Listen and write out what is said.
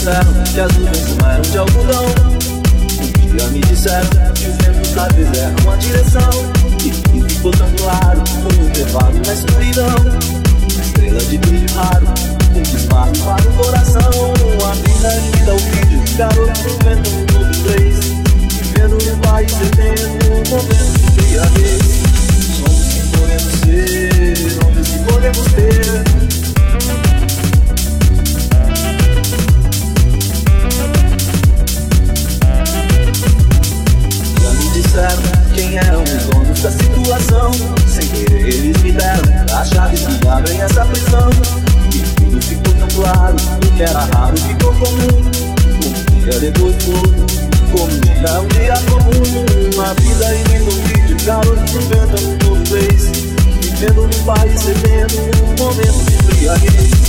sincero, que Sem querer, eles me deram a chave que abrem essa prisão. E tudo ficou tão claro, o que era raro ficou comum. Um dia depois do outro, como um dia comum. Uma vida e vindo um vídeo, garoto um novo vez. Vivendo num país, cedendo um momento de friaguez.